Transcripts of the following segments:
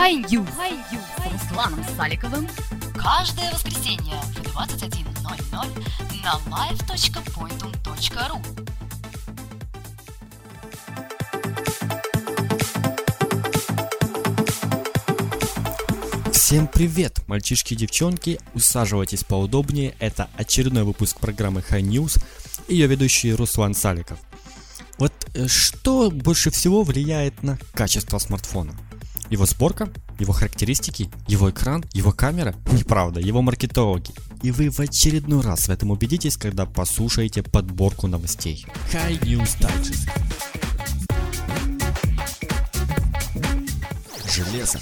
High News с Русланом Саликовым каждое воскресенье в 21.00 на live.pointum.ru Всем привет, мальчишки и девчонки, усаживайтесь поудобнее, это очередной выпуск программы High News и ее ведущий Руслан Саликов. Вот э, что больше всего влияет на качество смартфона? Его сборка, его характеристики, его экран, его камера? Неправда, его маркетологи. И вы в очередной раз в этом убедитесь, когда послушаете подборку новостей. High News Digest. Железо.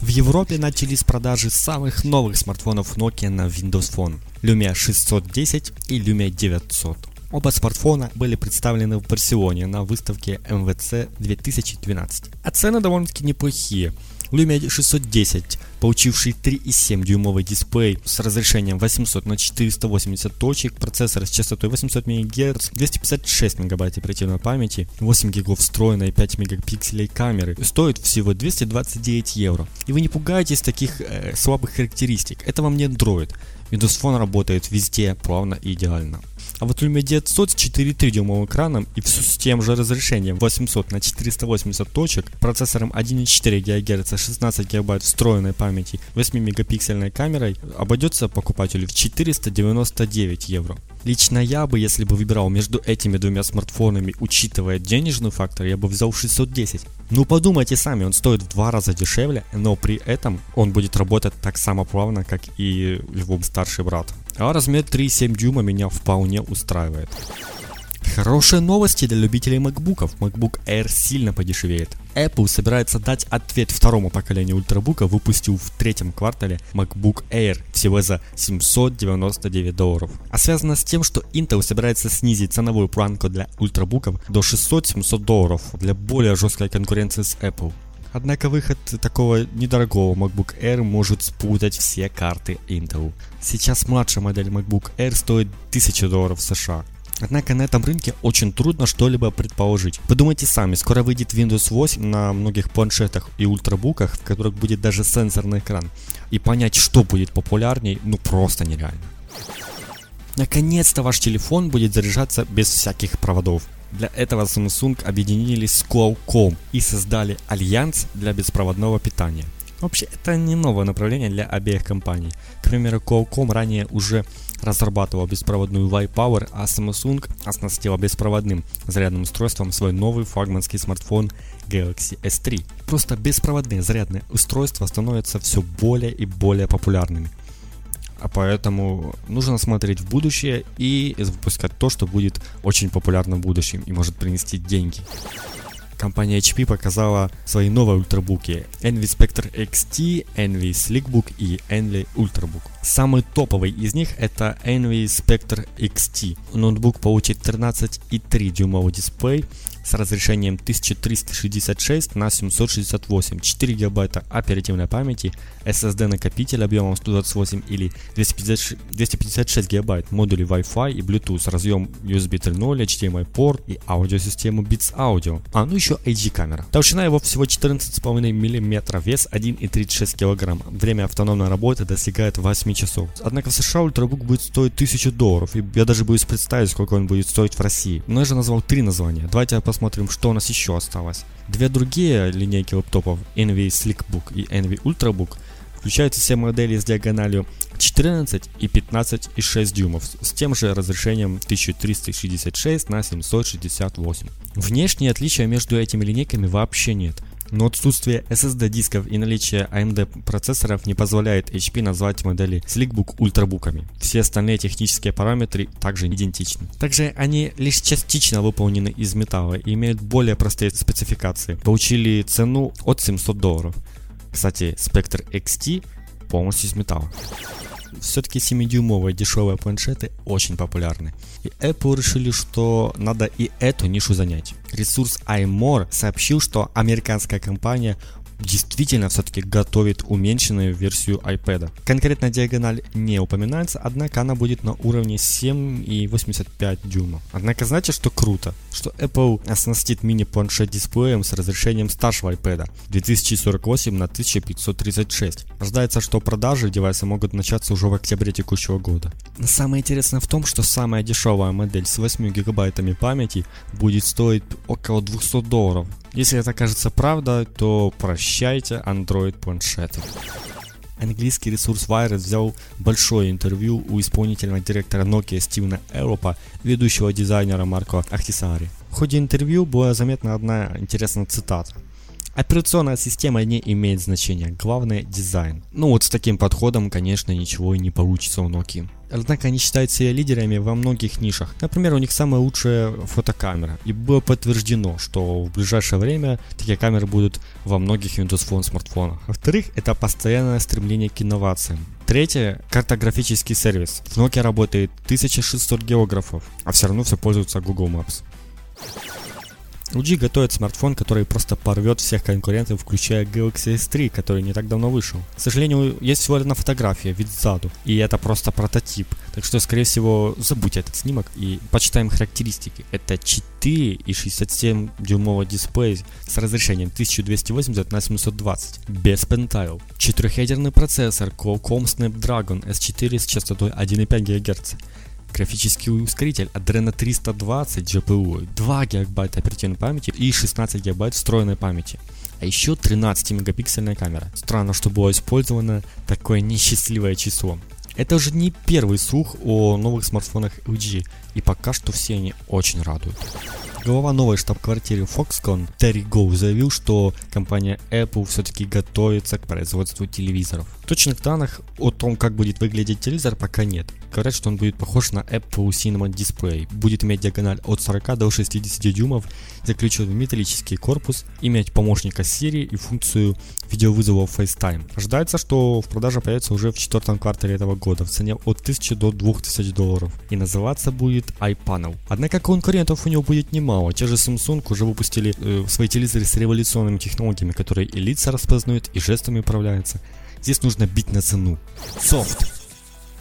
В Европе начались продажи самых новых смартфонов Nokia на Windows Phone Lumia 610 и Lumia 900. Оба смартфона были представлены в Барселоне на выставке MWC 2012. А цены довольно-таки неплохие. Lumia 610, получивший 3,7 дюймовый дисплей с разрешением 800 на 480 точек, процессор с частотой 800 МГц, 256 МБ оперативной памяти, 8 гигов встроенной 5 мегапикселей камеры, стоит всего 229 евро. И вы не пугаетесь таких э, слабых характеристик, это вам не Android. Windows Phone работает везде плавно и идеально. А вот Lumia 900 с 4,3 дюймовым экраном и все с тем же разрешением 800 на 480 точек, процессором 1,4 ГГц, 16 ГБ встроенной памяти, 8 мегапиксельной камерой обойдется покупателю в 499 евро. Лично я бы, если бы выбирал между этими двумя смартфонами, учитывая денежный фактор, я бы взял 610. Ну подумайте сами, он стоит в два раза дешевле, но при этом он будет работать так само плавно, как и его старший брат. А размер 3,7 дюйма меня вполне устраивает. Хорошие новости для любителей MacBookов. MacBook Air сильно подешевеет. Apple собирается дать ответ второму поколению ультрабука, выпустил в третьем квартале MacBook Air всего за 799 долларов. А связано с тем, что Intel собирается снизить ценовую планку для ультрабуков до 600-700 долларов для более жесткой конкуренции с Apple. Однако выход такого недорогого MacBook Air может спутать все карты Intel. Сейчас младшая модель MacBook Air стоит 1000 долларов США, Однако на этом рынке очень трудно что-либо предположить. Подумайте сами, скоро выйдет Windows 8 на многих планшетах и ультрабуках, в которых будет даже сенсорный экран. И понять, что будет популярней, ну просто нереально. Наконец-то ваш телефон будет заряжаться без всяких проводов. Для этого Samsung объединились с Qualcomm и создали альянс для беспроводного питания. Вообще, это не новое направление для обеих компаний. К примеру, Qualcomm ранее уже разрабатывал беспроводную Y-Power, а Samsung оснастила беспроводным зарядным устройством свой новый флагманский смартфон Galaxy S3. Просто беспроводные зарядные устройства становятся все более и более популярными. А поэтому нужно смотреть в будущее и выпускать то, что будет очень популярно в будущем и может принести деньги компания HP показала свои новые ультрабуки Envy Spectre XT, Envy Slickbook и Envy Ultrabook. Самый топовый из них это Envy Spectre XT. Ноутбук получит 13,3 дюймовый дисплей с разрешением 1366 на 768, 4 гигабайта оперативной памяти, SSD накопитель объемом 128 или 256, 256 гигабайт, модули Wi-Fi и Bluetooth, разъем USB 3.0, HDMI порт и аудиосистему Beats Audio, а ну еще HD камера. Толщина его всего 14,5 мм, вес 1,36 кг, время автономной работы достигает 8 часов. Однако в США ультрабук будет стоить 1000 долларов, и я даже боюсь представить, сколько он будет стоить в России. Но я же назвал три названия, давайте посмотрим посмотрим, что у нас еще осталось. Две другие линейки лэптопов, Envy Slickbook и Envy Ultrabook, включают все модели с диагональю 14 и 15 и 6 дюймов с тем же разрешением 1366 на 768. Внешние отличия между этими линейками вообще нет. Но отсутствие SSD дисков и наличие AMD процессоров не позволяет HP назвать модели Slickbook ультрабуками. Все остальные технические параметры также идентичны. Также они лишь частично выполнены из металла и имеют более простые спецификации. Получили цену от 700 долларов. Кстати, Spectre XT полностью из металла все-таки 7-дюймовые дешевые планшеты очень популярны. И Apple решили, что надо и эту нишу занять. Ресурс iMore сообщил, что американская компания действительно все-таки готовит уменьшенную версию iPad. Конкретно диагональ не упоминается, однако она будет на уровне 7,85 дюйма. Однако знаете, что круто? Что Apple оснастит мини-планшет дисплеем с разрешением старшего iPad 2048 на 1536. Ожидается, что продажи девайса могут начаться уже в октябре текущего года. Самое интересное в том, что самая дешевая модель с 8 гигабайтами памяти будет стоить около 200 долларов. Если это кажется правдой, то прощайте Android планшеты. Английский ресурс Wired взял большое интервью у исполнительного директора Nokia Стивена Эропа, ведущего дизайнера Марко Ахтисари. В ходе интервью была заметна одна интересная цитата. Операционная система не имеет значения, главное дизайн. Ну вот с таким подходом, конечно, ничего и не получится у Nokia. Однако они считают себя лидерами во многих нишах. Например, у них самая лучшая фотокамера. И было подтверждено, что в ближайшее время такие камеры будут во многих Windows Phone смартфонах. Во-вторых, это постоянное стремление к инновациям. Третье – картографический сервис. В Nokia работает 1600 географов, а все равно все пользуются Google Maps. LG готовит смартфон, который просто порвет всех конкурентов, включая Galaxy S3, который не так давно вышел. К сожалению, есть всего одна фотография, вид сзаду, и это просто прототип. Так что, скорее всего, забудьте этот снимок и почитаем характеристики. Это 4,67 дюймовый дисплей с разрешением 1280 на 720, без Pentile. Четырехъядерный процессор Qualcomm Snapdragon S4 с частотой 1,5 ГГц графический ускоритель Adreno 320 GPU, 2 ГБ оперативной памяти и 16 ГБ встроенной памяти. А еще 13-мегапиксельная камера. Странно, что было использовано такое несчастливое число. Это уже не первый слух о новых смартфонах LG, и пока что все они очень радуют. Глава новой штаб-квартиры Foxconn Терри Гоу заявил, что компания Apple все-таки готовится к производству телевизоров. Точных данных о том, как будет выглядеть телевизор, пока нет. Говорят, что он будет похож на Apple Cinema Display, будет иметь диагональ от 40 до 60 дюймов, заключен в металлический корпус, иметь помощника Siri и функцию видеовызова FaceTime. Ожидается, что в продаже появится уже в четвертом квартале этого года в цене от 1000 до 2000 долларов и называться будет iPanel. Однако конкурентов у него будет немало. Те же Samsung уже выпустили э, свои телевизоры с революционными технологиями, которые и лица распознают, и жестами управляются. Здесь нужно бить на цену. Софт.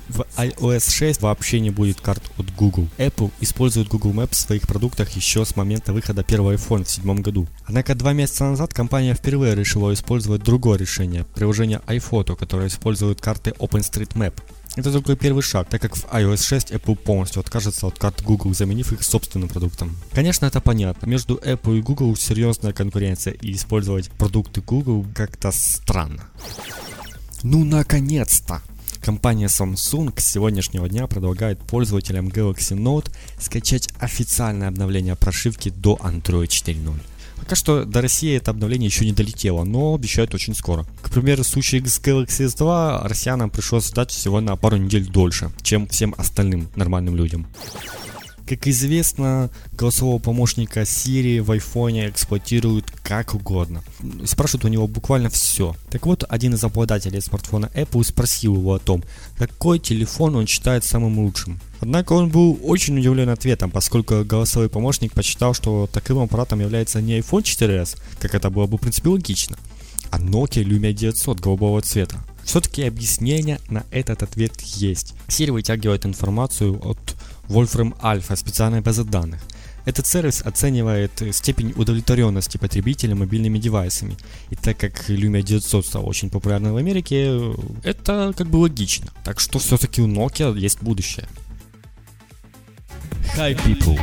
В iOS 6 вообще не будет карт от Google. Apple использует Google Maps в своих продуктах еще с момента выхода первого iPhone в седьмом году. Однако два месяца назад компания впервые решила использовать другое решение, приложение iPhoto, которое использует карты OpenStreetMap. Это только первый шаг, так как в iOS 6 Apple полностью откажется от карт Google, заменив их собственным продуктом. Конечно, это понятно. Между Apple и Google серьезная конкуренция, и использовать продукты Google как-то странно. Ну, наконец-то! Компания Samsung с сегодняшнего дня предлагает пользователям Galaxy Note скачать официальное обновление прошивки до Android 4.0. Пока что до России это обновление еще не долетело, но обещают очень скоро. К примеру, в случае с Galaxy S2 россиянам пришлось ждать всего на пару недель дольше, чем всем остальным нормальным людям. Как известно, голосового помощника Siri в iPhone эксплуатируют как угодно. Спрашивают у него буквально все. Так вот, один из обладателей смартфона Apple спросил его о том, какой телефон он считает самым лучшим. Однако он был очень удивлен ответом, поскольку голосовой помощник посчитал, что таким аппаратом является не iPhone 4s, как это было бы в принципе логично, а Nokia Lumia 900 голубого цвета. Все-таки объяснение на этот ответ есть. Siri вытягивает информацию от Wolfram Alpha, специальной базы данных. Этот сервис оценивает степень удовлетворенности потребителя мобильными девайсами. И так как Lumia 900 стал очень популярным в Америке, это как бы логично. Так что все-таки у Nokia есть будущее. Hi people!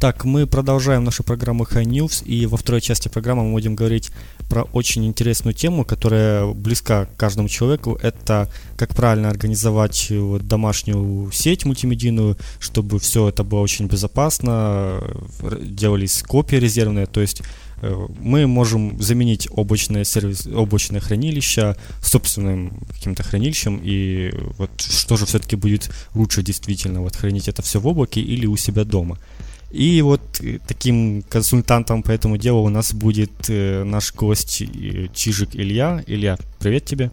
Так, мы продолжаем нашу программу High News, и во второй части программы мы будем говорить про очень интересную тему, которая близка каждому человеку. Это как правильно организовать вот домашнюю сеть мультимедийную, чтобы все это было очень безопасно, делались копии резервные, то есть э, мы можем заменить облачное, сервис, облачное хранилище собственным каким-то хранилищем, и вот что же все-таки будет лучше действительно, вот хранить это все в облаке или у себя дома. И вот э, таким консультантом по этому делу у нас будет э, наш гость э, Чижик Илья. Илья, привет тебе.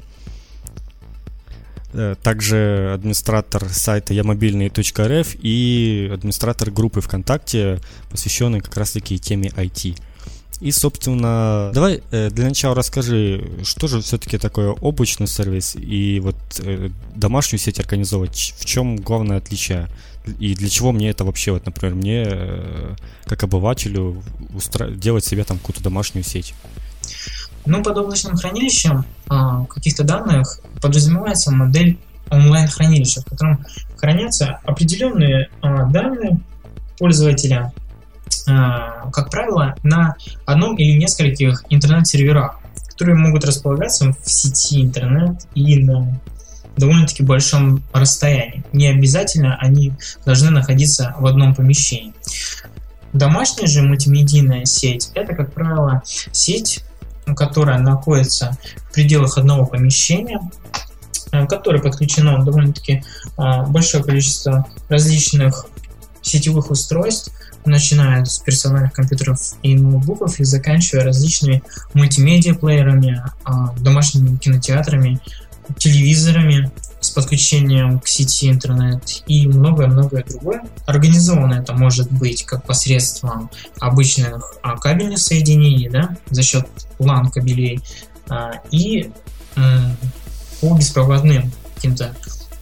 Также администратор сайта ямобильный.рф и администратор группы ВКонтакте, посвященной как раз-таки теме IT. И, собственно, давай э, для начала расскажи, что же все-таки такое облачный сервис и вот э, домашнюю сеть организовывать, в чем главное отличие? И для чего мне это вообще, вот, например, мне, э, как обывателю, устра... делать себе там какую-то домашнюю сеть? Ну, под облачным хранилищем э, каких-то данных подразумевается модель онлайн-хранилища, в котором хранятся определенные э, данные пользователя, как правило, на одном или нескольких интернет-серверах, которые могут располагаться в сети интернет и на довольно-таки большом расстоянии. Не обязательно они должны находиться в одном помещении. Домашняя же мультимедийная сеть – это, как правило, сеть, которая находится в пределах одного помещения, э, которое подключено довольно-таки э, большое количество различных сетевых устройств, начиная с персональных компьютеров и ноутбуков и заканчивая различными мультимедиа-плеерами, э, домашними кинотеатрами, телевизорами с подключением к сети интернет и многое-многое другое. Организовано это может быть как посредством обычных а, кабельных соединений, да, за счет LAN кабелей, а, и по беспроводным каким-то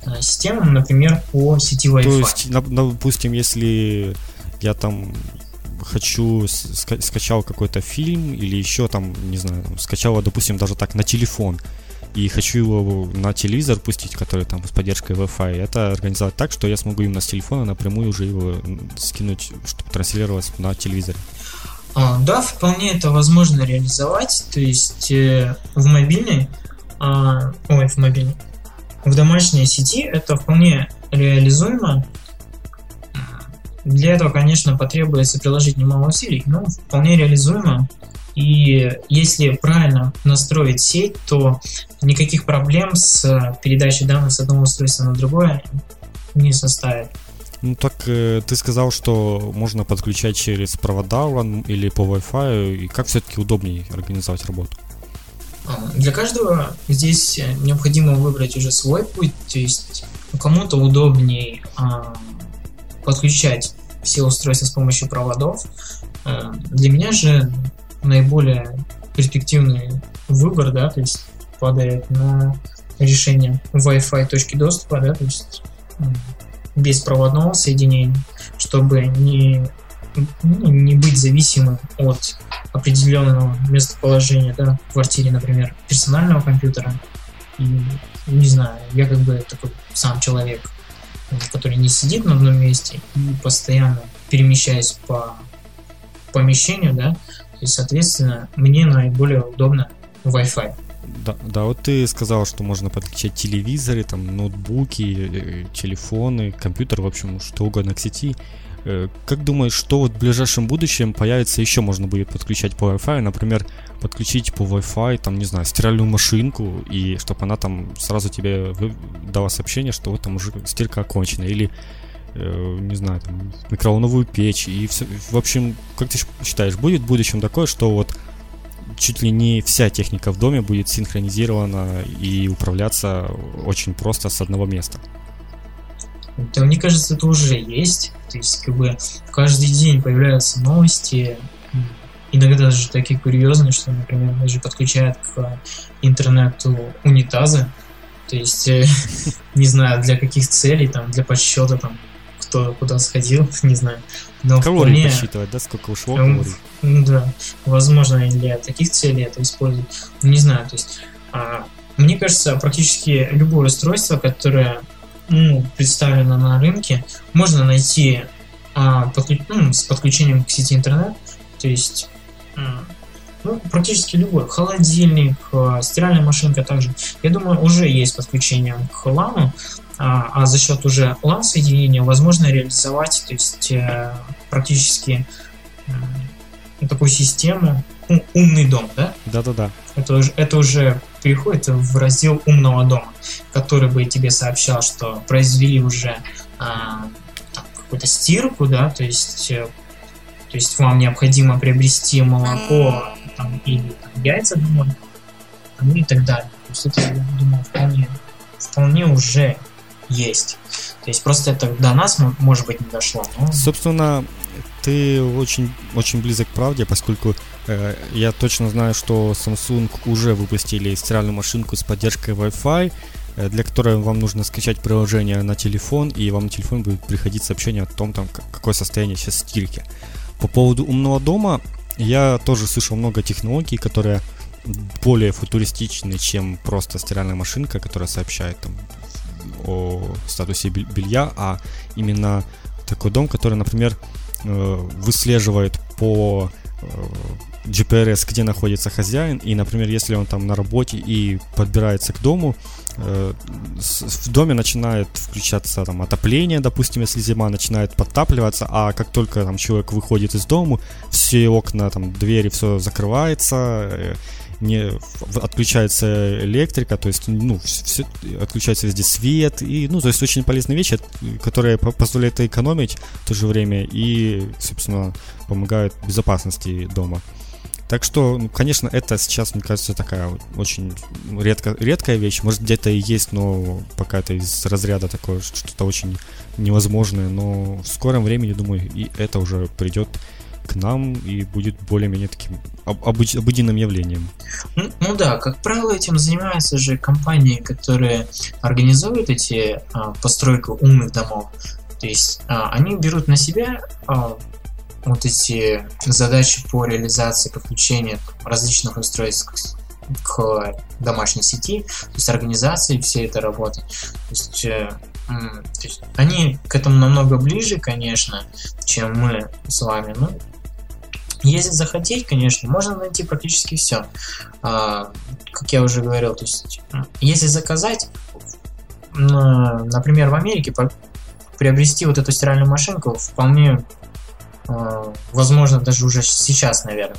а, системам, например, по сети Wi-Fi. То есть, допустим, если я там хочу скачал какой-то фильм или еще там, не знаю, скачал, допустим, даже так на телефон, и хочу его на телевизор пустить, который там с поддержкой Wi-Fi, это организовать так, что я смогу именно с телефона напрямую уже его скинуть, чтобы транслировалось на телевизоре. А, да, вполне это возможно реализовать. То есть э, в мобильной, а, ой, в мобильной, в домашней сети это вполне реализуемо. Для этого, конечно, потребуется приложить немало усилий, но вполне реализуемо. И если правильно настроить сеть, то никаких проблем с передачей данных с одного устройства на другое не составит. Ну так э, ты сказал, что можно подключать через провода LAN или по Wi-Fi, и как все-таки удобнее организовать работу? А, для каждого здесь необходимо выбрать уже свой путь, то есть кому-то удобнее а, подключать все устройства с помощью проводов. А, для меня же наиболее перспективный выбор, да, то есть падает на решение Wi-Fi точки доступа, да, то есть без проводного соединения, чтобы не, ну, не быть зависимым от определенного местоположения, да, в квартире, например, персонального компьютера. И, не знаю, я как бы такой сам человек, который не сидит на одном месте и постоянно перемещаясь по помещению, да, есть, соответственно, мне наиболее удобно Wi-Fi. Да, да, вот ты сказал, что можно подключать телевизоры, там, ноутбуки, э, телефоны, компьютер, в общем, что угодно к сети. Э, как думаешь, что вот в ближайшем будущем появится еще можно будет подключать по Wi-Fi? Например, подключить по Wi-Fi, там, не знаю, стиральную машинку, и чтобы она там сразу тебе дала сообщение, что вот там уже стирка окончена. Или Э, не знаю, там, микроволновую печь и все. В общем, как ты считаешь, будет в будущем такое, что вот чуть ли не вся техника в доме будет синхронизирована и управляться очень просто с одного места? Да, мне кажется, это уже есть. То есть, как бы каждый день появляются новости, иногда даже такие курьезные, что, например, даже подключают к интернету унитазы. То есть, э, не знаю, для каких целей, там, для подсчета там кто куда сходил, не знаю. Но калории вполне... посчитывать, да, сколько ушло калорий? Да, возможно, для таких целей это использовать. Не знаю, то есть а, мне кажется, практически любое устройство, которое ну, представлено на рынке, можно найти а, подклю... ну, с подключением к сети интернет. То есть ну, практически любой. Холодильник, а, стиральная машинка также. Я думаю, уже есть подключение к LAN, а, а за счет уже LAN соединения возможно реализовать то есть, э, практически такую систему, умный дом, да? Да-да-да. Это, это уже переходит в раздел умного дома, который бы тебе сообщал, что произвели уже а, какую-то стирку, да, то есть, э, то есть вам необходимо приобрести молоко там, или там, яйца домой, ну и так далее. То есть это, я думаю, вполне вполне уже есть. То есть просто это до нас, может быть, не дошло. Но... Собственно, ты очень, очень близок к правде, поскольку э, я точно знаю, что Samsung уже выпустили стиральную машинку с поддержкой Wi-Fi, э, для которой вам нужно скачать приложение на телефон, и вам на телефон будет приходить сообщение о том, там, какое состояние сейчас стирки. По поводу умного дома, я тоже слышал много технологий, которые более футуристичны, чем просто стиральная машинка, которая сообщает там, о статусе белья, а именно такой дом, который, например, выслеживает по э, GPRS, где находится хозяин, и, например, если он там на работе и подбирается к дому, э, в доме начинает включаться там отопление, допустим, если зима начинает подтапливаться, а как только там человек выходит из дома, все окна, там, двери, все закрывается, не отключается электрика, то есть, ну, все, отключается везде свет, и, ну, то есть очень полезные вещи, которые позволяют экономить в то же время и, собственно, помогают безопасности дома. Так что, ну, конечно, это сейчас, мне кажется, такая очень редко, редкая вещь. Может, где-то и есть, но пока это из разряда такое, что-то очень невозможное. Но в скором времени, думаю, и это уже придет к нам и будет более-менее таким обыч, обыденным явлением. Ну, ну да, как правило, этим занимаются же компании, которые организуют эти а, постройку умных домов. То есть а, они берут на себя а, вот эти задачи по реализации подключения различных устройств к домашней сети, то есть организации всей этой работы. То есть, э, то есть они к этому намного ближе, конечно, чем мы с вами. Ну, если захотеть, конечно, можно найти практически все. А, как я уже говорил, то есть, если заказать, например, в Америке приобрести вот эту стиральную машинку вполне а, возможно даже уже сейчас, наверное.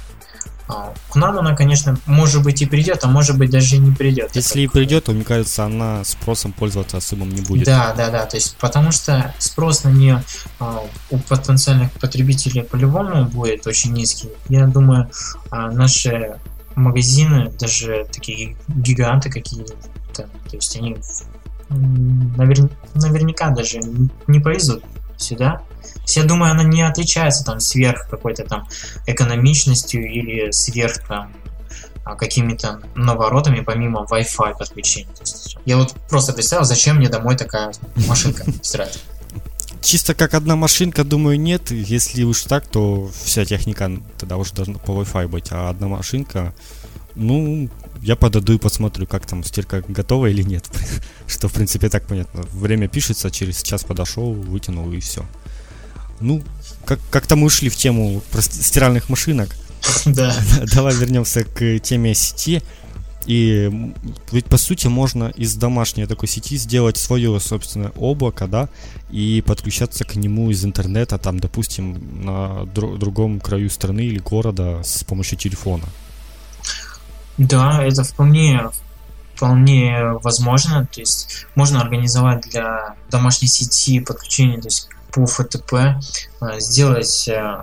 А, к нам она, конечно, может быть и придет, а может быть даже и не придет. Если и придет, то, мне кажется, она спросом пользоваться особым не будет. Да, да, да. То есть, потому что спрос на нее а, у потенциальных потребителей по-любому будет очень низкий. Я думаю, а, наши магазины, даже такие гиганты какие-то, то есть они навер... наверняка даже не повезут сюда я думаю, она не отличается там сверх какой-то там экономичностью или сверх там а, какими-то наворотами помимо Wi-Fi подключения. Я вот просто представил, зачем мне домой такая машинка стирать. Чисто как одна машинка, думаю, нет. Если уж так, то вся техника тогда уже должна по Wi-Fi быть. А одна машинка, ну, я подойду и посмотрю, как там стирка готова или нет. Что, в принципе, так понятно. Время пишется, через час подошел, вытянул и все. Ну, как- как-то мы ушли в тему стиральных машинок. Да. Давай вернемся к теме сети. И ведь по сути можно из домашней такой сети сделать свое собственное облако, да, и подключаться к нему из интернета, там, допустим, на дру- другом краю страны или города с помощью телефона. Да, это вполне вполне возможно. То есть можно организовать для домашней сети подключение то есть, по FTP а, сделать э,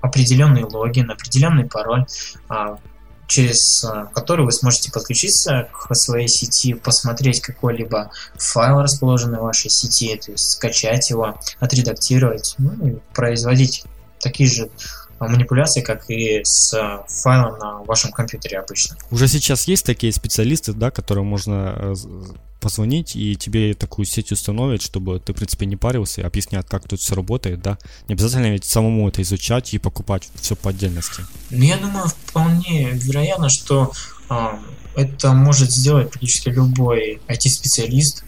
определенный логин, определенный пароль, а, через э, который вы сможете подключиться к своей сети, посмотреть какой-либо файл, расположенный в вашей сети, то есть скачать его, отредактировать, ну, и производить такие же манипуляции, как и с файлом на вашем компьютере обычно. Уже сейчас есть такие специалисты, да, которым можно э, позвонить, и тебе такую сеть установят, чтобы ты, в принципе, не парился и объяснят, как тут все работает, да? Не обязательно ведь самому это изучать и покупать все по отдельности. Ну, я думаю, вполне вероятно, что э, это может сделать практически любой IT-специалист,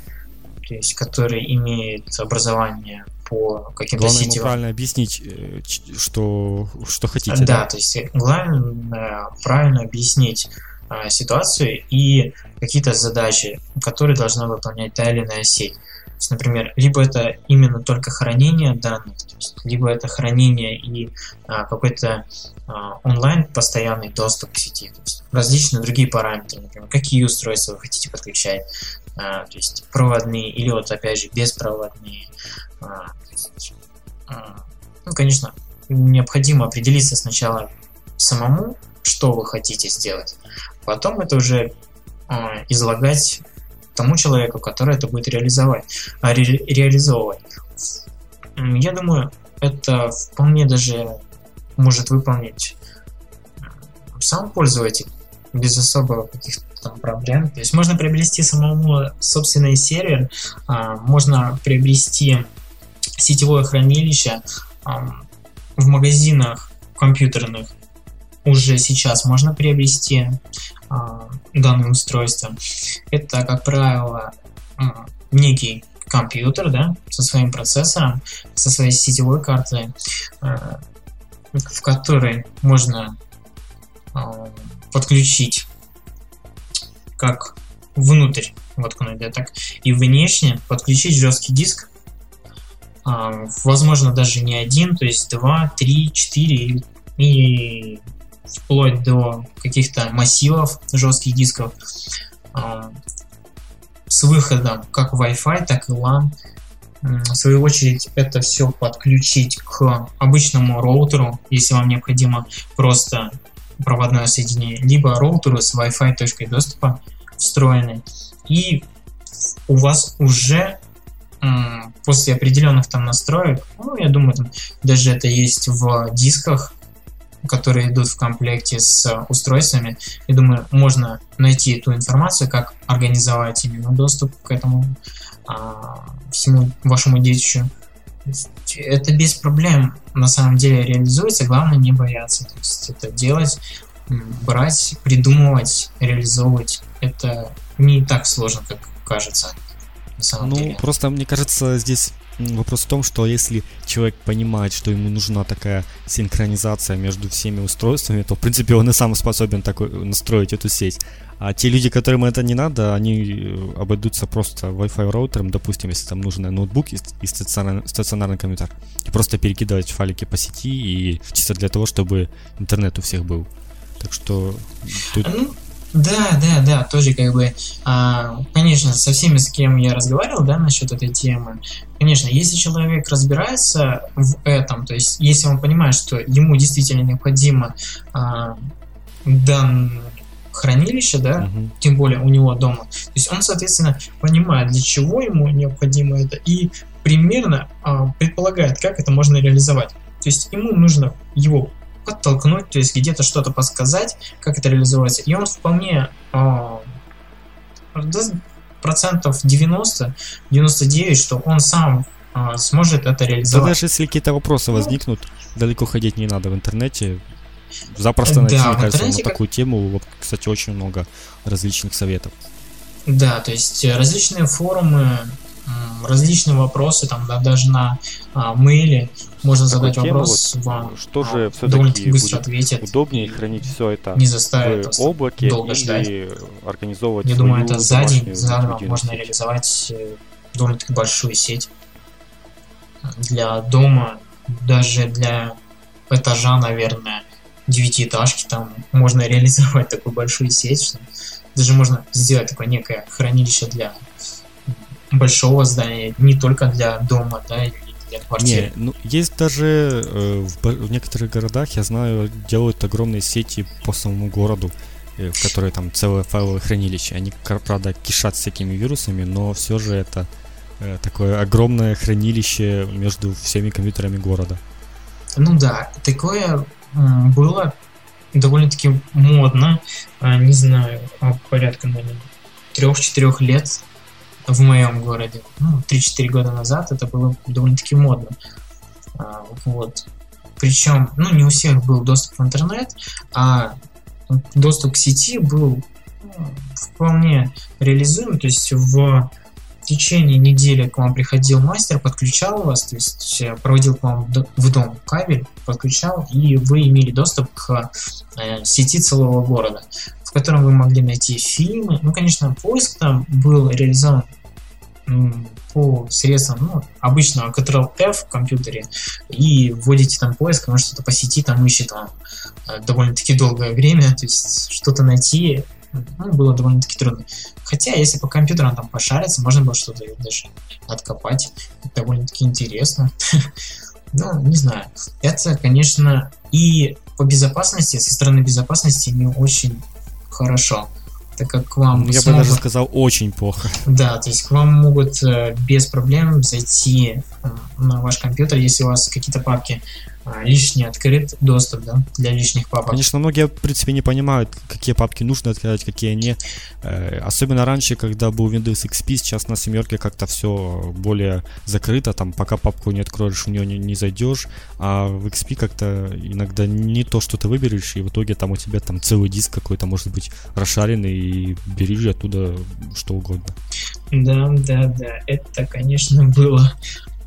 то есть, который имеет образование по каким-то Главное сетевым. правильно объяснить, э, что, что хотите. Да, да, то есть главное правильно объяснить ситуацию и какие-то задачи, которые должна выполнять та или иная сеть. То есть, например, либо это именно только хранение данных, то есть, либо это хранение и а, какой-то онлайн постоянный доступ к сети, то есть различные другие параметры, например, какие устройства вы хотите подключать, а, то есть проводные или вот опять же беспроводные. А, есть, а, ну, конечно, необходимо определиться сначала самому, что вы хотите сделать, Потом это уже излагать тому человеку, который это будет реализовать, а, ре, реализовывать. Я думаю, это вполне даже может выполнить сам пользователь без особого каких-то там проблем. То есть можно приобрести самому собственный сервер, а, можно приобрести сетевое хранилище а, в магазинах компьютерных. Уже сейчас можно приобрести а, данное устройство. Это, как правило, некий компьютер, да, со своим процессором, со своей сетевой картой, в которой можно подключить как внутрь воткнуть, да, так и внешне подключить жесткий диск, а, возможно даже не один, то есть два, три, четыре и вплоть до каких-то массивов жестких дисков а, с выходом как Wi-Fi, так и LAN. В свою очередь это все подключить к обычному роутеру, если вам необходимо просто проводное соединение, либо роутеру с Wi-Fi точкой доступа встроенной. И у вас уже после определенных там настроек, ну, я думаю, там даже это есть в дисках, которые идут в комплекте с устройствами. Я думаю, можно найти эту информацию, как организовать именно доступ к этому а, всему вашему детищу. Это без проблем на самом деле реализуется, главное не бояться. То есть это делать, брать, придумывать, реализовывать. Это не так сложно, как кажется. На самом ну, деле. просто мне кажется, здесь Вопрос в том, что если человек понимает, что ему нужна такая синхронизация между всеми устройствами, то, в принципе, он и сам способен такой, настроить эту сеть. А те люди, которым это не надо, они э, обойдутся просто Wi-Fi роутером, допустим, если там нужен ноутбук и, стационарный, стационарный компьютер. И просто перекидывать файлики по сети и чисто для того, чтобы интернет у всех был. Так что тут... Ну, да, да, да, тоже как бы, а, конечно, со всеми, с кем я разговаривал, да, насчет этой темы, конечно, если человек разбирается в этом, то есть если он понимает, что ему действительно необходимо а, дан хранилище, да, угу. тем более у него дома, то есть он, соответственно, понимает, для чего ему необходимо это и примерно а, предполагает, как это можно реализовать. То есть ему нужно его подтолкнуть, то есть где-то что-то подсказать, как это реализовывается. И он вполне э, процентов 90, 99, что он сам э, сможет это реализовать. Да даже если какие-то вопросы ну, возникнут, далеко ходить не надо в интернете. Запросто найти, да, мне кажется, на такую тему, кстати, очень много различных советов. Да, то есть различные форумы, различные вопросы, там да, даже на а, мейле можно задать вопрос вот, вам. Что а, же все-таки быстро ответит. Удобнее хранить все это не заставит в облаке долго или ждать. организовывать Я думаю, это за день, за два можно сеть. реализовать э, довольно-таки большую сеть для дома, даже для этажа, наверное, девятиэтажки, там можно реализовать такую большую сеть, что даже можно сделать такое некое хранилище для большого здания, не только для дома, да, или для квартиры. Не, ну есть даже э, в, в некоторых городах, я знаю, делают огромные сети по самому городу, э, в которые там целое файловое хранилище. Они, правда, кишат всякими вирусами, но все же это э, такое огромное хранилище между всеми компьютерами города. Ну да, такое было довольно-таки модно, а, не знаю, порядка, наверное, трех-четырех лет в моем городе. Ну, 3-4 года назад это было довольно-таки модно. А, вот. Причем, ну, не у всех был доступ в интернет, а доступ к сети был ну, вполне реализуем. То есть в течение недели к вам приходил мастер, подключал вас, то есть проводил к вам в дом кабель, подключал, и вы имели доступ к э, сети целого города котором вы могли найти фильмы. Ну, конечно, поиск там был реализован по средствам ну, обычного Ctrl-F в компьютере и вводите там поиск, может что-то по сети там ищет вам э, довольно-таки долгое время, то есть что-то найти ну, было довольно-таки трудно. Хотя, если по компьютерам там пошариться, можно было что-то даже откопать. Это довольно-таки интересно. ну, не знаю. Это, конечно, и по безопасности, со стороны безопасности не очень хорошо. так как к вам Я бы смогут- даже сказал, очень плохо. Да, то есть к вам могут э, без проблем зайти э, на ваш компьютер, если у вас какие-то папки лишний открыт доступ, да, для лишних папок. Конечно, многие, в принципе, не понимают, какие папки нужно открывать, какие не. Э, Особенно раньше, когда был Windows XP, сейчас на семерке как-то все более закрыто, там пока папку не откроешь, в нее не, не зайдешь, а в XP как-то иногда не то, что ты выберешь, и в итоге там у тебя там целый диск какой-то может быть расшаренный, и бери оттуда что угодно. Да, да, да, это, конечно, было.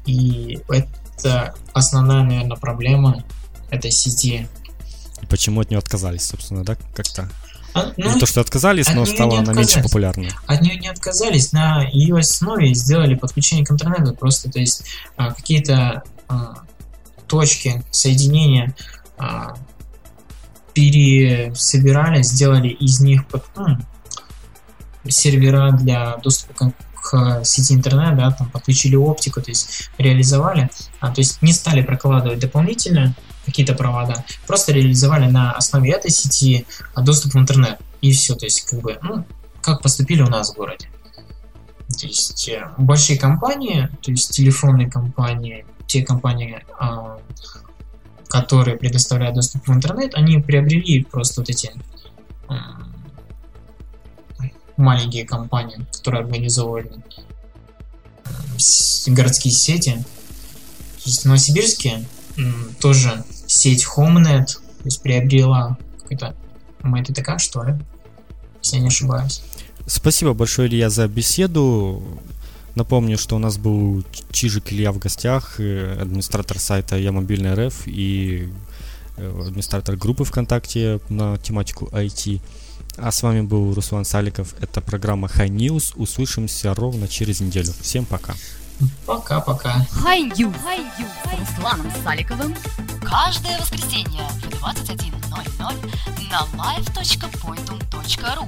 И это основная, наверное, проблема этой сети. И почему от нее отказались, собственно, да, как-то. А, ну, не то, что отказались, от но стала не она меньше популярной. от нее не отказались, на ее основе сделали подключение к интернету. Просто, то есть, а, какие-то а, точки соединения а, пересобирали, сделали из них ну, сервера для доступа к, к сети интернет, да, там подключили оптику, то есть реализовали, а, то есть не стали прокладывать дополнительно какие-то провода, просто реализовали на основе этой сети а, доступ в интернет. И все, то есть как бы, ну, как поступили у нас в городе. То есть э, большие компании, то есть телефонные компании, те компании, а, которые предоставляют доступ в интернет, они приобрели просто вот эти маленькие компании, которые организовывали городские сети. То есть в Новосибирске тоже сеть HomeNet, то есть приобрела какой-то МТТК, что ли, если я не ошибаюсь. Спасибо большое, Илья, за беседу. Напомню, что у нас был Чижик Илья в гостях, э, администратор сайта Я Мобильный РФ и э, администратор группы ВКонтакте на тематику IT. А с вами был Руслан Саликов. Это программа High News. Услышимся ровно через неделю. Всем пока. Пока-пока. High News с Русланом Саликовым каждое воскресенье в 21.00 на live.pointum.ru